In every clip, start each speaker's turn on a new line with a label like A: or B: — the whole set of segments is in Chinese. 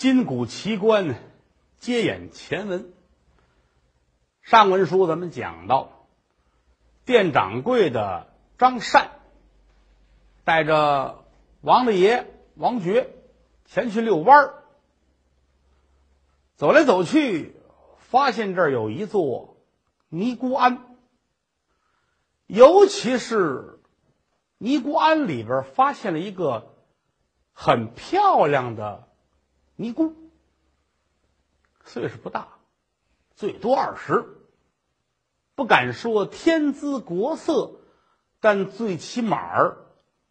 A: 金谷奇观，接演前文。上文书咱们讲到，店掌柜的张善带着王大爷王觉前去遛弯儿，走来走去，发现这儿有一座尼姑庵，尤其是尼姑庵里边发现了一个很漂亮的。尼姑岁数不大，最多二十，不敢说天姿国色，但最起码儿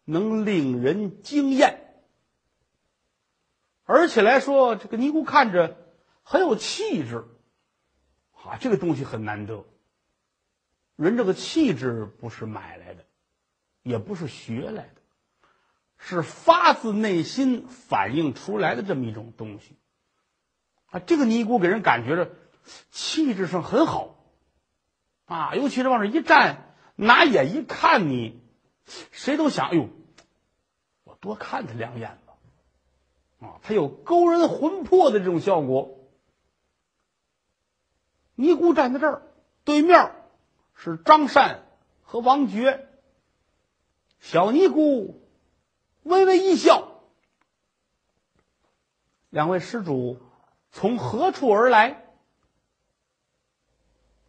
A: 能令人惊艳。而且来说，这个尼姑看着很有气质，啊，这个东西很难得。人这个气质不是买来的，也不是学来的。是发自内心反映出来的这么一种东西，啊，这个尼姑给人感觉着气质上很好，啊，尤其是往这一站，拿眼一看你，谁都想，哎呦，我多看他两眼吧，啊，他有勾人魂魄的这种效果。尼姑站在这儿，对面是张善和王觉，小尼姑。微微一笑，两位施主从何处而来？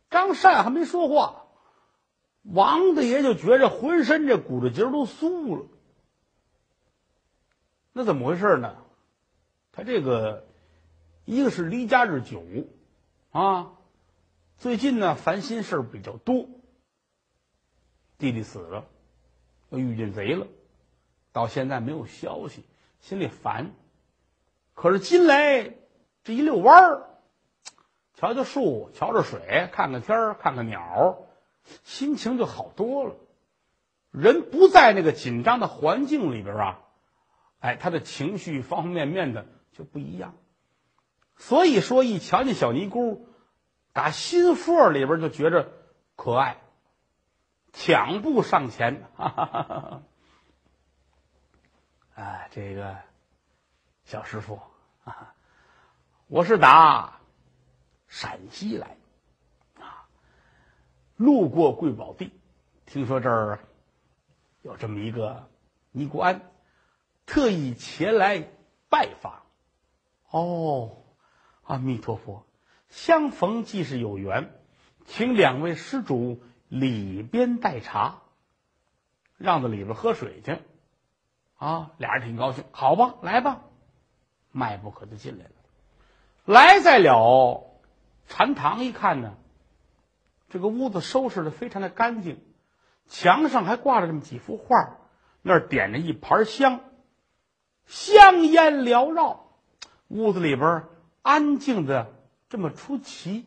A: 张善还没说话，王大爷就觉着浑身这骨头节都酥了。那怎么回事呢？他这个一个是离家日久啊，最近呢烦心事比较多。弟弟死了，又遇见贼了。到现在没有消息，心里烦。可是今来这一遛弯儿，瞧瞧树，瞧着水，看看天儿，看看鸟，心情就好多了。人不在那个紧张的环境里边啊，哎，他的情绪方方面面的就不一样。所以说，一瞧见小尼姑，打心缝里边就觉着可爱，抢步上前。哈哈哈哈啊，这个小师傅啊，我是打陕西来啊，路过贵宝地，听说这儿有这么一个尼姑庵，特意前来拜访。哦，阿弥陀佛，相逢即是有缘，请两位施主里边待茶，让到里边喝水去。啊，俩人挺高兴，好吧，来吧，迈步可就进来了。来在了禅堂一看呢，这个屋子收拾的非常的干净，墙上还挂着这么几幅画，那儿点着一盘香，香烟缭绕，屋子里边安静的这么出奇。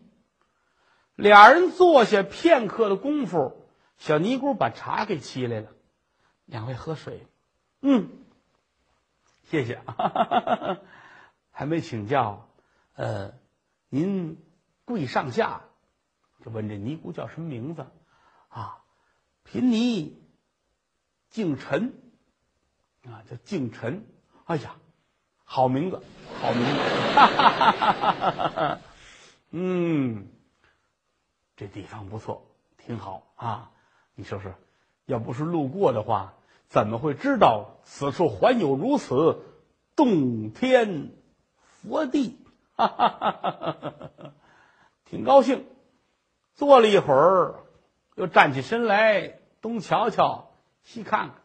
A: 俩人坐下片刻的功夫，小尼姑把茶给沏来了，两位喝水。嗯，谢谢啊，还没请教，呃，您贵上下，就问这尼姑叫什么名字啊？贫尼敬臣啊，叫敬臣。哎呀，好名字，好名字。嗯，这地方不错，挺好啊。你说说，要不是路过的话。怎么会知道此处还有如此洞天佛地？哈哈哈哈哈！挺高兴，坐了一会儿，又站起身来，东瞧瞧，西看看。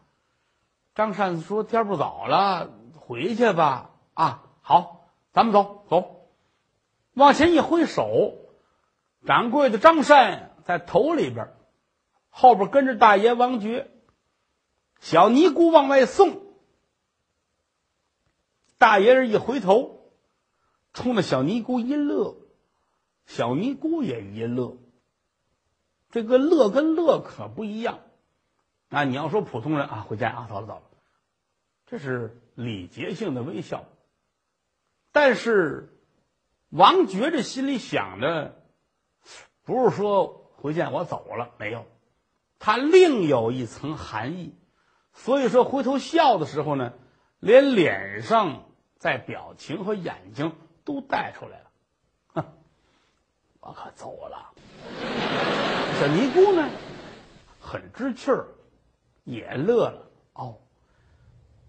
A: 张善说：“天不早了，回去吧。”啊，好，咱们走走。往前一挥手，掌柜的张善在头里边，后边跟着大爷王觉。小尼姑往外送，大爷人一回头，冲着小尼姑一乐，小尼姑也一乐。这个乐跟乐可不一样。啊，你要说普通人啊，回家啊，走了走了，这是礼节性的微笑。但是王觉这心里想的，不是说回见我走了没有，他另有一层含义。所以说，回头笑的时候呢，连脸上在表情和眼睛都带出来了。哼，我可走了。小尼姑呢，很知趣儿，也乐了。哦，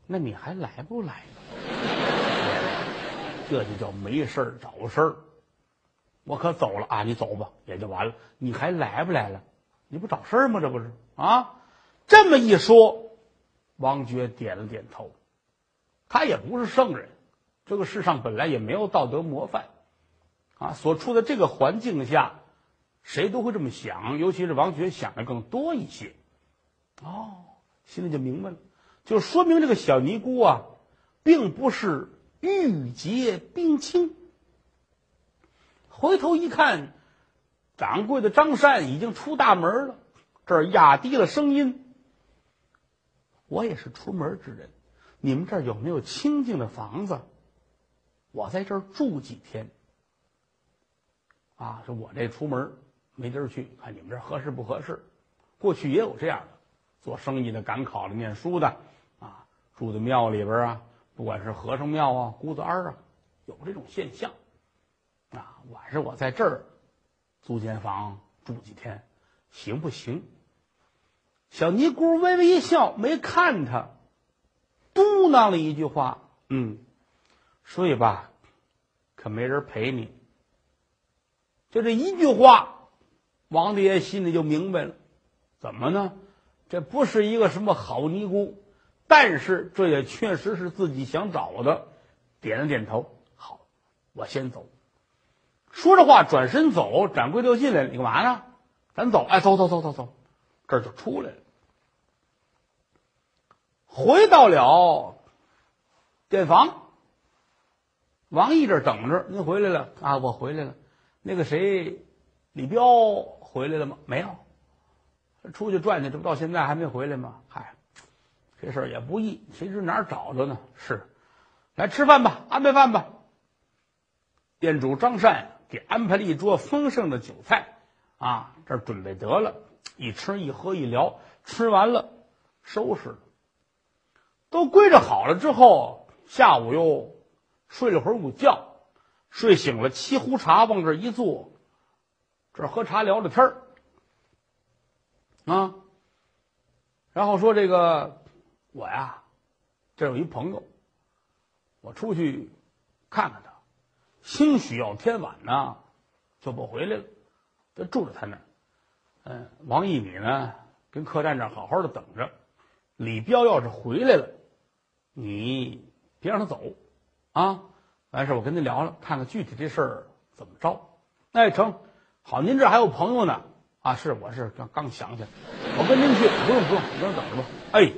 A: 那你还来不来 这就叫没事儿找事儿。我可走了啊，你走吧，也就完了。你还来不来了？你不找事儿吗？这不是啊？这么一说，王珏点了点头。他也不是圣人，这个世上本来也没有道德模范，啊，所处的这个环境下，谁都会这么想，尤其是王珏想的更多一些。哦，心里就明白了，就说明这个小尼姑啊，并不是玉洁冰清。回头一看，掌柜的张善已经出大门了，这儿压低了声音：“我也是出门之人。”你们这儿有没有清静的房子？我在这儿住几天。啊，说我这出门没地儿去，看你们这儿合适不合适？过去也有这样的，做生意的、赶考的、念书的，啊，住在庙里边啊，不管是和尚庙啊、姑子庵啊，有这种现象。啊，晚上我在这儿租间房住几天，行不行？小尼姑微微一笑，没看他。嘟囔了一句话：“嗯，睡吧，可没人陪你。”就这一句话，王大爷心里就明白了，怎么呢？这不是一个什么好尼姑，但是这也确实是自己想找的。点了点头，好，我先走。说着话，转身走，掌柜就进来了。你干嘛呢？咱走，哎，走走走走走，这就出来了。回到了店房，王毅这等着。您回来了啊？我回来了。那个谁，李彪回来了吗？没有，出去转去，这不到现在还没回来吗？嗨，这事儿也不易，谁知哪儿找着呢？是，来吃饭吧，安排饭吧。店主张善给安排了一桌丰盛的酒菜啊，这准备得了，一吃一喝一聊，吃完了收拾了。都归置好了之后，下午又睡了会儿午觉，睡醒了，沏壶茶往这一坐，这喝茶聊着天儿啊。然后说：“这个我呀，这有一朋友，我出去看看他，兴许要天晚呢就不回来了，就住在他那儿。嗯，王毅，你呢跟客栈这好好的等着。李彪要是回来了。”你别让他走，啊！完事我跟他聊聊，看看具体这事儿怎么着。那哎，成，好，您这还有朋友呢，啊，是，我是刚刚想起来，我跟您去，不用不用，你让等着吧。哎，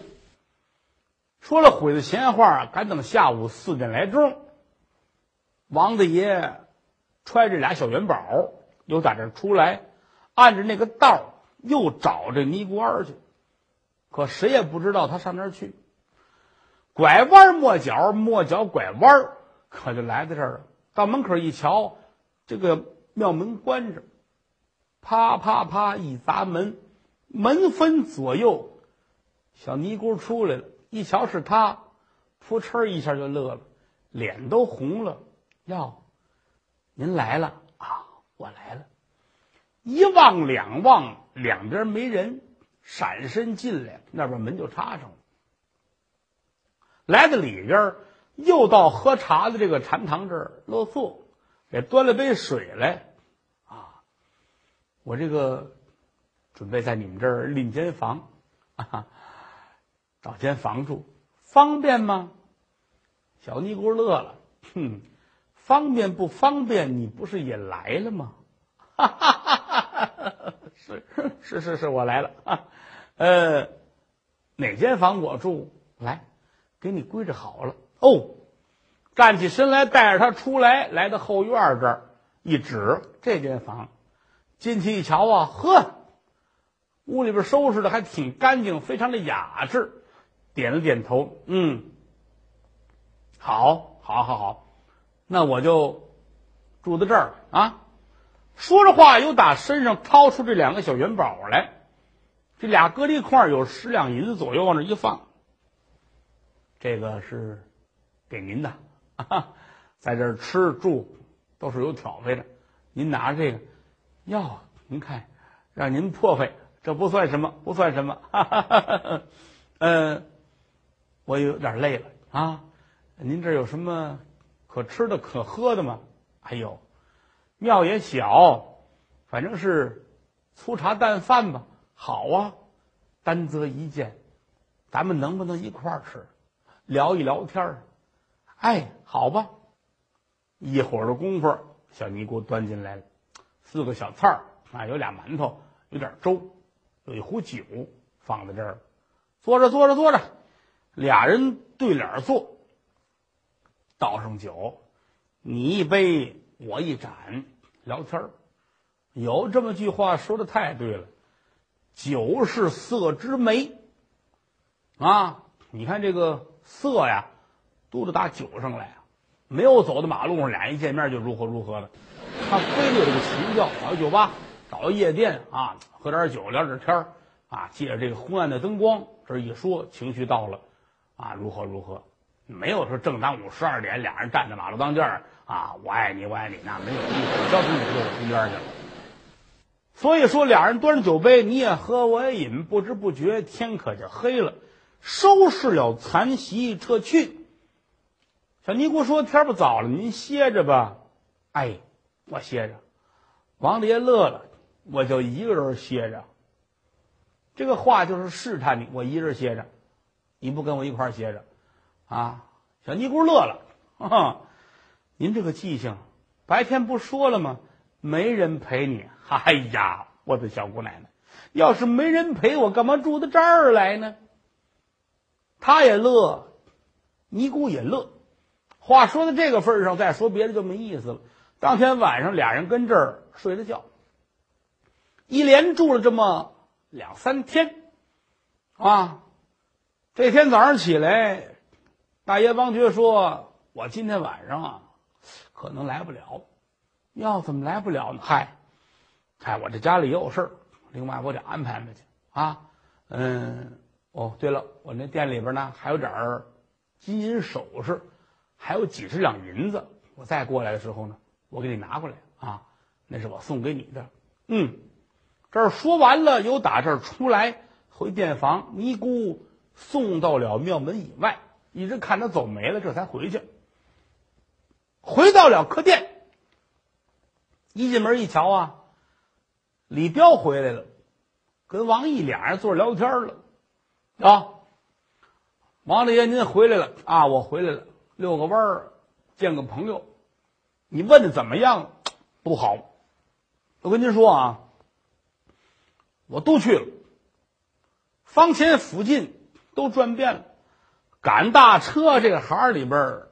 A: 说了鬼子闲话，赶等下午四点来钟，王大爷揣着俩小元宝，又在这出来，按着那个道又找这尼姑庵去，可谁也不知道他上那儿去。拐弯抹角，抹角拐弯，可就来到这儿了。到门口一瞧，这个庙门关着，啪啪啪一砸门，门分左右，小尼姑出来了。一瞧是他，扑哧一下就乐了，脸都红了。哟，您来了啊！我来了。一望两望，两边没人，闪身进来，那边门就插上了。来到里边，又到喝茶的这个禅堂这儿落座，给端了杯水来。啊，我这个准备在你们这儿另间房，啊，找间房住，方便吗？小尼姑乐了，哼，方便不方便？你不是也来了吗？哈哈哈！是 是是是，我来了啊。呃，哪间房我住？来。给你归置好了哦，站起身来，带着他出来，来到后院这儿，一指这间房，进去一瞧啊，呵，屋里边收拾的还挺干净，非常的雅致，点了点头，嗯，好，好，好，好，那我就住在这儿啊。说着话，又打身上掏出这两个小元宝来，这俩搁一块，有十两银子左右，往这一放。这个是给您的 在这儿吃住都是有挑费的。您拿着这个，哟，您看，让您破费，这不算什么，不算什么。嗯，我有点累了啊。您这有什么可吃的可喝的吗？哎呦，庙也小，反正是粗茶淡饭吧。好啊，单择一件，咱们能不能一块儿吃，聊一聊天儿？哎，好吧。一会儿的功夫，小尼姑端进来了四个小菜儿啊，有俩馒头，有点粥，有一壶酒放在这儿。坐着，坐着，坐着，俩人对脸坐，倒上酒，你一杯，我一盏，聊天儿。有这么句话说的太对了。酒是色之媒，啊，你看这个色呀，都得打酒上来啊。没有走到马路上，俩人一见面就如何如何的，他非得有这个情调。找个酒吧，找个夜店啊，喝点酒，聊点天儿啊，借着这个昏暗的灯光，这一说，情绪到了，啊，如何如何，没有说正当午十二点，俩人站在马路当间儿啊，我爱你，我爱你，那没有，一会儿交通就中间去了。所以说，俩人端着酒杯，你也喝，我也饮，不知不觉天可就黑了。收拾了残席，撤去。小尼姑说：“天不早了，您歇着吧。”哎，我歇着。王大爷乐了：“我就一个人歇着。”这个话就是试探你，我一人歇着，你不跟我一块儿歇着啊？小尼姑乐了：“哈，您这个记性，白天不说了吗？没人陪你。”哎呀，我的小姑奶奶，要是没人陪我，干嘛住到这儿来呢？他也乐，尼姑也乐。话说到这个份上，再说别的就没意思了。当天晚上，俩人跟这儿睡了觉，一连住了这么两三天，啊，这天早上起来，大爷王觉说：“我今天晚上啊，可能来不了。要怎么来不了呢？嗨。”嗨，我这家里也有事儿，另外我得安排安排去啊。嗯，哦，对了，我那店里边呢还有点儿金银首饰，还有几十两银子。我再过来的时候呢，我给你拿过来啊，那是我送给你的。嗯，这儿说完了，又打这儿出来回店房，尼姑送到了庙门以外，一直看他走没了，这才回去。回到了客店，一进门一瞧啊。李彪回来了，跟王毅俩人坐着聊天了，啊，王大爷您回来了啊，我回来了，遛个弯儿，见个朋友，你问的怎么样？不好，我跟您说啊，我都去了，房前附近都转遍了，赶大车这个行里边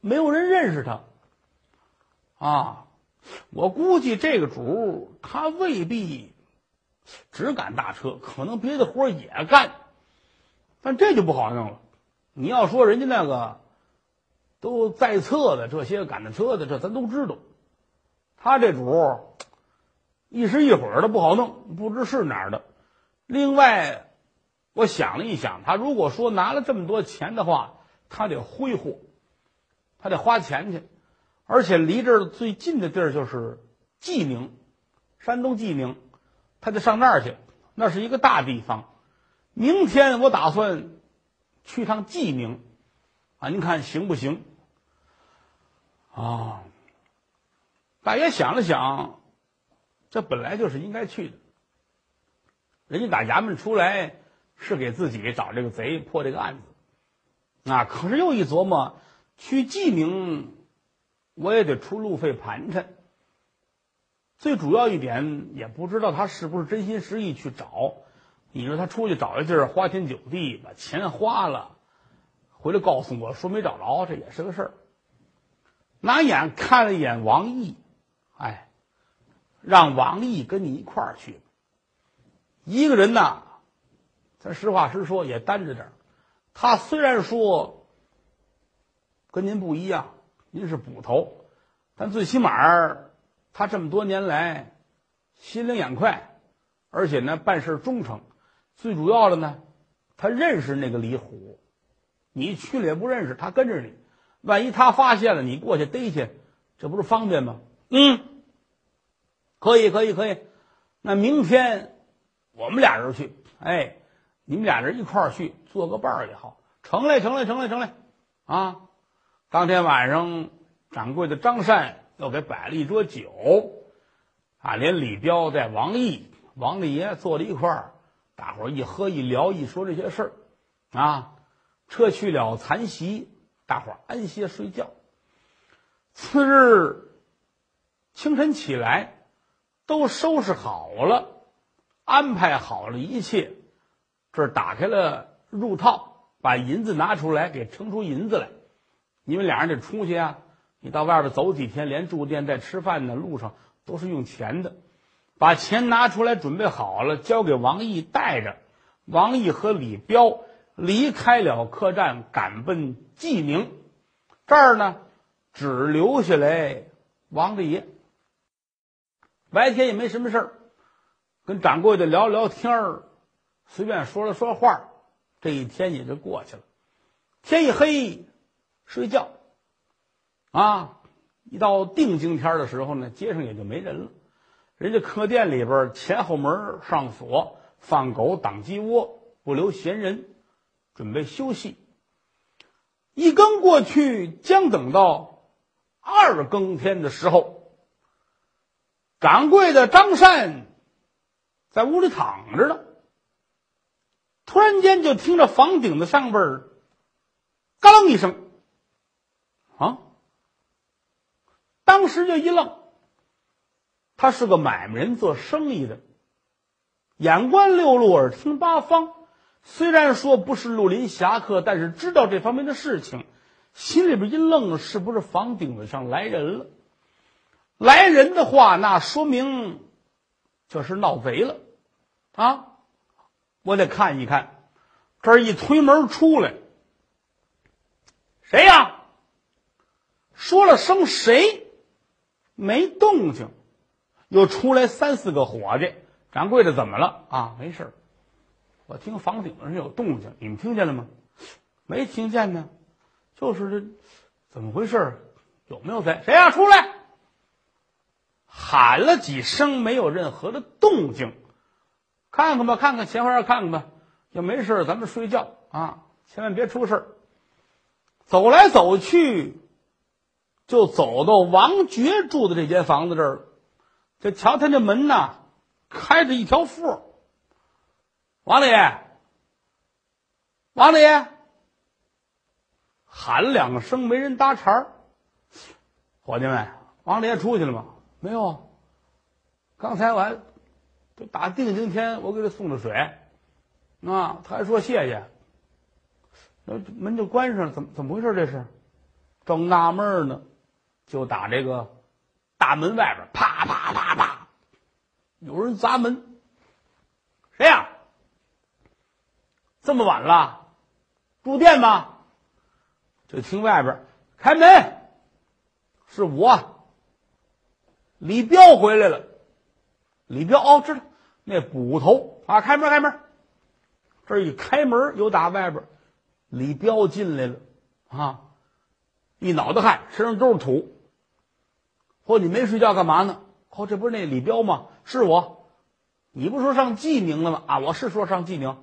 A: 没有人认识他，啊。我估计这个主他未必只赶大车，可能别的活也干，但这就不好弄了。你要说人家那个都在册的这些赶的车的，这咱都知道。他这主一时一会儿的不好弄，不知是哪儿的。另外，我想了一想，他如果说拿了这么多钱的话，他得挥霍，他得花钱去。而且离这儿最近的地儿就是济宁，山东济宁，他得上那儿去，那是一个大地方。明天我打算去趟济宁，啊，您看行不行？啊，大爷想了想，这本来就是应该去的。人家打衙门出来是给自己找这个贼破这个案子，啊，可是又一琢磨，去济宁。我也得出路费盘缠。最主要一点，也不知道他是不是真心实意去找。你说他出去找一地儿，花天酒地，把钱花了，回来告诉我说没找着，这也是个事儿。拿眼看了一眼王毅，哎，让王毅跟你一块儿去。一个人呐，咱实话实说也担着点他虽然说跟您不一样。您是捕头，但最起码他这么多年来心灵眼快，而且呢办事忠诚。最主要的呢，他认识那个李虎，你去了也不认识，他跟着你，万一他发现了，你过去逮去，这不是方便吗？嗯，可以，可以，可以。那明天我们俩人去，哎，你们俩人一块儿去，做个伴儿也好。成嘞，成嘞，成嘞，成嘞。啊，当天晚上，掌柜的张善又给摆了一桌酒，啊，连李彪带王毅、王大爷坐在一块儿，大伙儿一喝一聊一说这些事儿，啊，撤去了残席，大伙儿安歇睡觉。次日清晨起来，都收拾好了，安排好了一切，这打开了入套。把银子拿出来，给称出银子来。你们俩人得出去啊！你到外边走几天，连住店带吃饭的路上都是用钱的。把钱拿出来，准备好了，交给王毅带着。王毅和李彪离开了客栈，赶奔济宁。这儿呢，只留下来王大爷。白天也没什么事儿，跟掌柜的聊聊天儿，随便说了说话。这一天也就过去了，天一黑，睡觉，啊，一到定经天的时候呢，街上也就没人了。人家客店里边前后门上锁，放狗挡鸡窝，不留闲人，准备休息。一更过去，将等到二更天的时候，掌柜的张善在屋里躺着呢。突然间，就听着房顶子上边儿“嘎啷”一声，啊！当时就一愣。他是个买卖人，做生意的，眼观六路，耳听八方。虽然说不是绿林侠客，但是知道这方面的事情，心里边一愣：是不是房顶子上来人了？来人的话，那说明就是闹贼了，啊！我得看一看，这一推门出来，谁呀？说了声谁，没动静，又出来三四个伙计。掌柜的怎么了？啊，没事我听房顶上有动静，你们听见了吗？没听见呢，就是这，怎么回事？有没有贼？谁呀？出来！喊了几声，没有任何的动静。看看吧，看看前后院看看吧。要没事咱们睡觉啊，千万别出事走来走去，就走到王爵住的这间房子这儿，就瞧他这门呐，开着一条缝。王大爷，王大爷，喊两声没人搭茬儿。伙计们，王大爷出去了吗？没有，刚才我还。就打定今天，我给他送的水，啊，他还说谢谢，那门就关上了，怎么怎么回事？这是，正纳闷呢，就打这个大门外边，啪啪啪啪，有人砸门，谁呀？这么晚了，住店吗？就听外边开门，是我，李彪回来了。李彪哦，知道那捕头啊，开门开门。这一开门，又打外边，李彪进来了啊，一脑袋汗，身上都是土。说你没睡觉干嘛呢？哦，这不是那李彪吗？是我。你不说上济宁了吗？啊，我是说上济宁，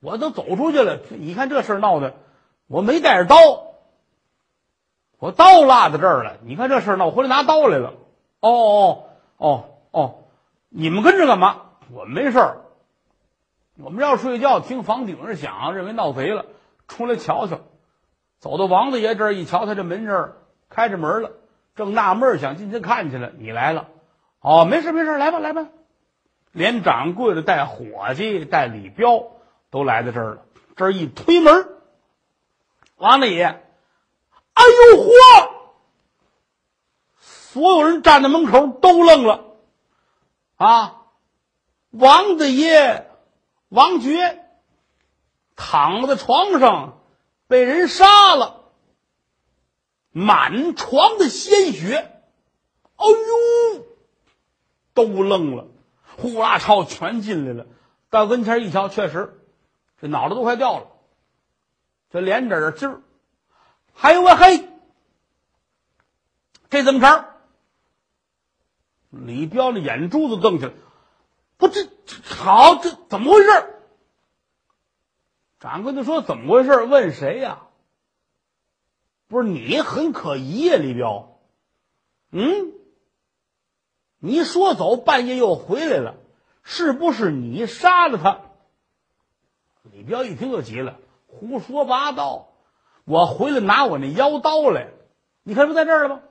A: 我都走出去了。你看这事儿闹的，我没带着刀，我刀落在这儿了。你看这事儿闹，我回来拿刀来了。哦哦哦哦。你们跟着干嘛？我们没事儿，我们要睡觉，听房顶上响，认为闹贼了，出来瞧瞧。走到王大爷这儿一瞧，他这门这儿开着门了，正纳闷想进去看去了。你来了，哦，没事没事，来吧来吧。连掌柜的带伙计带李彪都来到这儿了。这一推门，王大爷，哎呦嚯！所有人站在门口都愣了。啊，王大爷，王爵躺在床上，被人杀了，满床的鲜血，哎呦，都愣了，呼啦超全进来了，到跟前一瞧，确实，这脑袋都快掉了，这脸褶儿筋儿，还有我嘿，这怎么着？李彪的眼珠子瞪起来，不，这好，这怎么回事？掌柜的说：“怎么回事？问谁呀？不是你很可疑呀，李彪。嗯，你说走半夜又回来了，是不是你杀了他？”李彪一听就急了：“胡说八道！我回来拿我那腰刀来，你看不在这儿了吗？”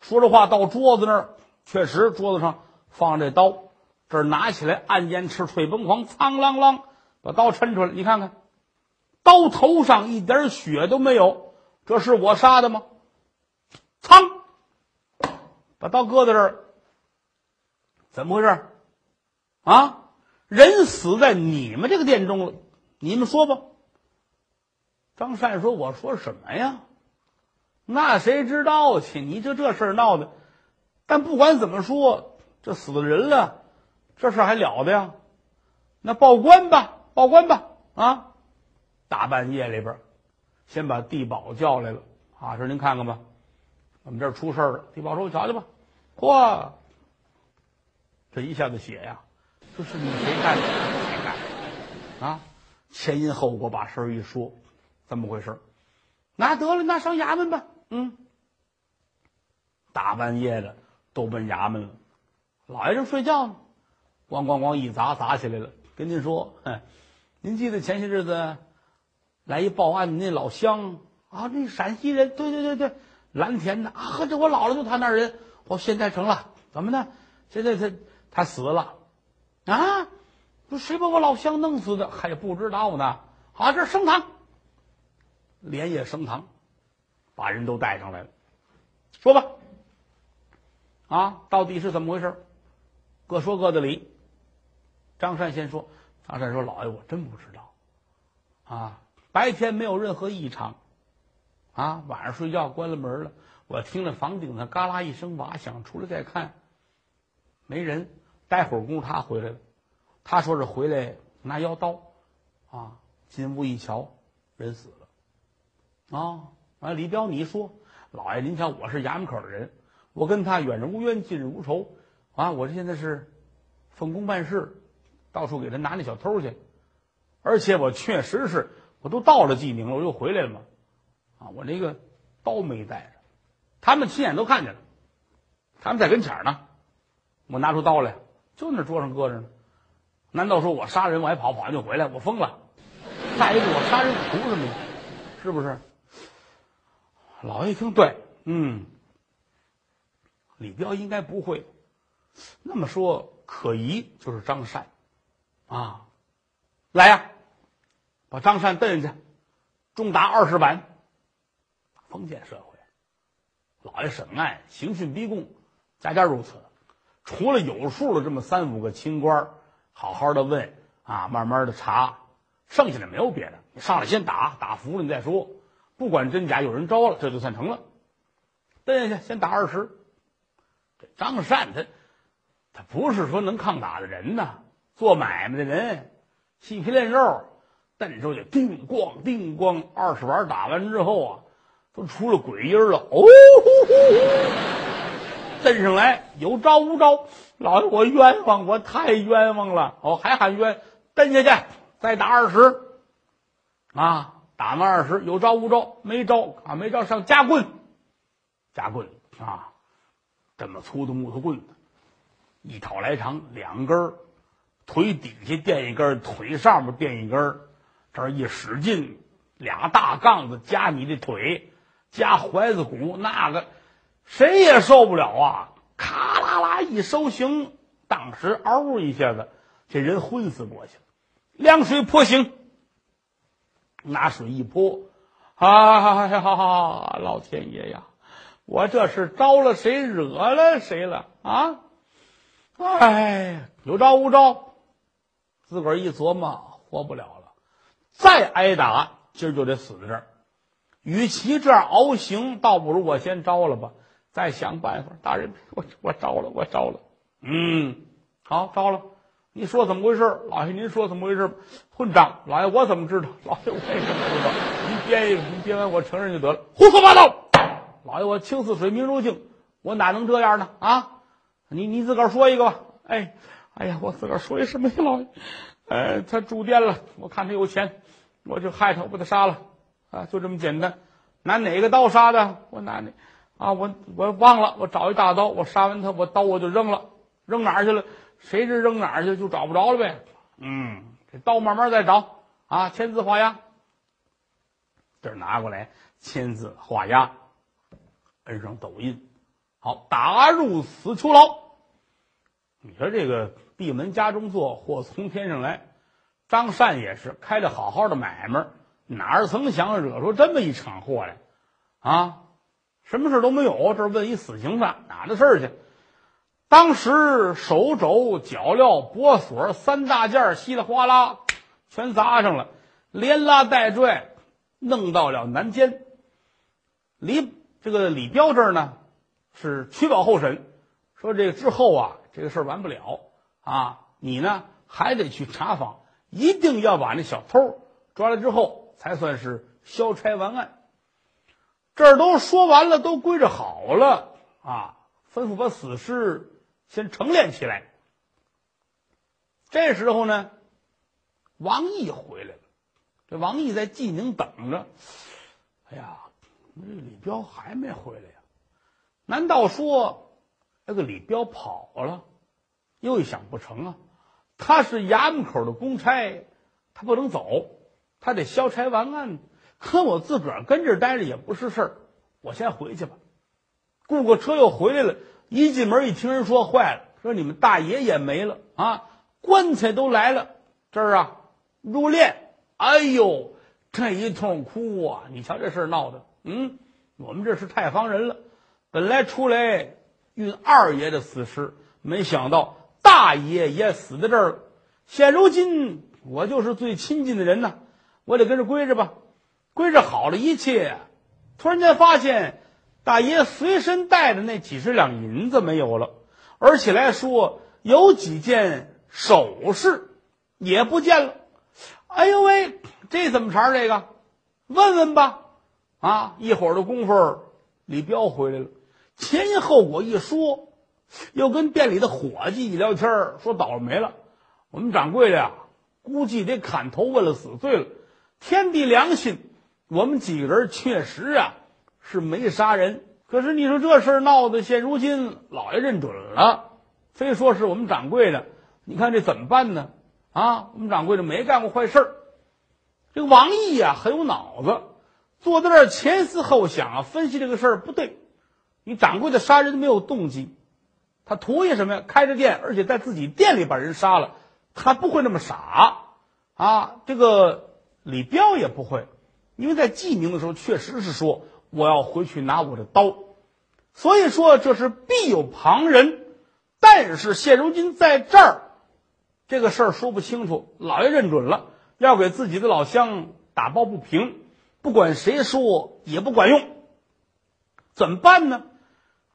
A: 说着话到桌子那儿。确实，桌子上放这刀，这拿起来，暗箭翅吹崩狂，苍啷啷把刀抻出来。你看看，刀头上一点血都没有，这是我杀的吗？苍，把刀搁在这儿，怎么回事？啊，人死在你们这个店中了，你们说吧。张善说：“我说什么呀？那谁知道去？你就这事闹的。”但不管怎么说，这死了人了，这事还了得呀？那报官吧，报官吧！啊，大半夜里边，先把地保叫来了啊，说您看看吧，我们这儿出事了。地保说：“我瞧瞧吧。”嚯，这一下子血呀，这是你谁干的？谁干的？啊，前因后果把事儿一说，怎么回事？那得了，那上衙门吧。嗯，大半夜的。都奔衙门了，老爷正睡觉呢，咣咣咣一砸，砸起来了。跟您说，哼您记得前些日子来一报案的，那老乡啊，那陕西人，对对对对，蓝田的啊，这我姥姥就他那人。哦，现在成了，怎么呢？现在他他死了啊？说谁把我老乡弄死的？还不知道呢。好，这升堂，连夜升堂，把人都带上来了。说吧。啊，到底是怎么回事？各说各的理。张善先说：“张善说，老爷，我真不知道。啊，白天没有任何异常，啊，晚上睡觉关了门了，我听了房顶上嘎啦一声瓦响，出来再看，没人。待会儿功夫他回来了，他说是回来拿腰刀，啊，进屋一瞧，人死了。啊，完李彪，你说，老爷，您瞧，我是衙门口的人。”我跟他远日无冤，近日无仇，啊！我这现在是奉公办事，到处给他拿那小偷去，而且我确实是，我都到了济宁了，我又回来了嘛，啊！我那个刀没带着，他们亲眼都看见了，他们在跟前呢，我拿出刀来，就那桌上搁着呢。难道说我杀人我还跑，跑完就回来？我疯了！再一个，我杀人图什么呀？是不是？老爷一听，对，嗯。李彪应该不会，那么说可疑就是张善，啊，来呀，把张善蹬下去，重打二十板。封建社会，老爷审案刑讯逼供，家家如此。除了有数的这么三五个清官，好好的问啊，慢慢的查，剩下的没有别的。你上来先打，打服了你再说，不管真假，有人招了，这就算成了。蹬下去，先打二十。这张善他，他不是说能抗打的人呢，做买卖的人，细皮嫩肉，蹬出去叮咣叮咣，二十板打完之后啊，都出了鬼音了。哦，蹬上来有招无招，老爷我冤枉，我太冤枉了。哦，还喊冤，蹬下去再打二十，啊，打完二十有招无招，没招啊，没招上夹棍，夹棍啊。这么粗的木头棍子，一挑来长，两根儿腿底下垫一根腿上面垫一根这一使劲，俩大杠子夹你的腿，夹踝子骨，那个谁也受不了啊！咔啦啦一收刑，当时嗷一下子，这人昏死过去了。凉水泼醒，拿水一泼，啊呀，老天爷呀！我这是招了谁，惹了谁了啊？哎，有招无招，自个儿一琢磨，活不了了，再挨打，今儿就得死在这儿。与其这样熬刑，倒不如我先招了吧，再想办法。大人，我我招了，我招了。嗯，好，招了。你说怎么回事？老爷，您说怎么回事？混账！老爷，我怎么知道？老爷，我也不知道。您编一个，您编完我承认就得了。胡说八道！老爷，我清似水，明如镜，我哪能这样呢？啊，你你自个儿说一个吧。哎，哎呀，我自个儿说一什么呀，老爷？呃，他住店了，我看他有钱，我就害他，我把他杀了。啊，就这么简单。拿哪个刀杀的？我拿那，啊，我我忘了，我找一大刀，我杀完他，我刀我就扔了，扔哪儿去了？谁知扔哪儿去就找不着了呗。嗯，这刀慢慢再找啊，签字画押。这拿过来，签字画押，摁上抖印，好，打入死囚牢。你说这个闭门家中坐，祸从天上来。张善也是开着好好的买卖。哪儿曾想惹出这么一场祸来，啊，什么事都没有，这问一死刑犯哪的事去？当时手肘脚镣脖锁三大件稀里哗啦全砸上了，连拉带拽弄到了南监。李这个李彪这儿呢是取保候审，说这个之后啊这个事儿完不了啊，你呢还得去查访，一定要把那小偷抓来之后。才算是消差完案。这儿都说完了，都归置好了啊！吩咐把死尸先成殓起来。这时候呢，王毅回来了。这王毅在济宁等着。哎呀，这李彪还没回来呀？难道说那个李彪跑了？又一想，不成啊！他是衙门口的公差，他不能走。他得消差完案，可我自个儿跟这待着也不是事儿，我先回去吧。雇个车又回来了，一进门一听人说坏了，说你们大爷也没了啊，棺材都来了，这儿啊入殓，哎呦，这一通哭啊！你瞧这事闹的，嗯，我们这是太房人了，本来出来运二爷的死尸，没想到大爷也死在这儿了。现如今我就是最亲近的人呐。我得跟着归着吧，归着好了一切，突然间发现大爷随身带的那几十两银子没有了，而且来说有几件首饰也不见了。哎呦喂，这怎么茬？这个问问吧。啊，一会儿的功夫，李彪回来了，前因后果一说，又跟店里的伙计一聊天说倒霉了，我们掌柜的呀，估计得砍头问了死罪了。天地良心，我们几个人确实啊是没杀人。可是你说这事闹的，现如今老爷认准了，非说是我们掌柜的，你看这怎么办呢？啊，我们掌柜的没干过坏事。这个王毅呀很有脑子，坐在那儿前思后想啊，分析这个事儿不对。你掌柜的杀人没有动机，他图意什么呀？开着店，而且在自己店里把人杀了，他不会那么傻啊。这个。李彪也不会，因为在济宁的时候确实是说我要回去拿我的刀，所以说这是必有旁人。但是现如今在这儿，这个事儿说不清楚。老爷认准了，要给自己的老乡打抱不平，不管谁说也不管用。怎么办呢？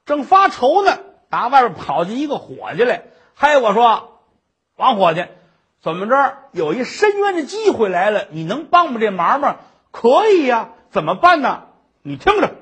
A: 正发愁呢，打外边跑进一个伙计来，嗨，我说王伙计。怎么着？有一深渊的机会来了，你能帮我们这忙吗？可以呀，怎么办呢？你听着。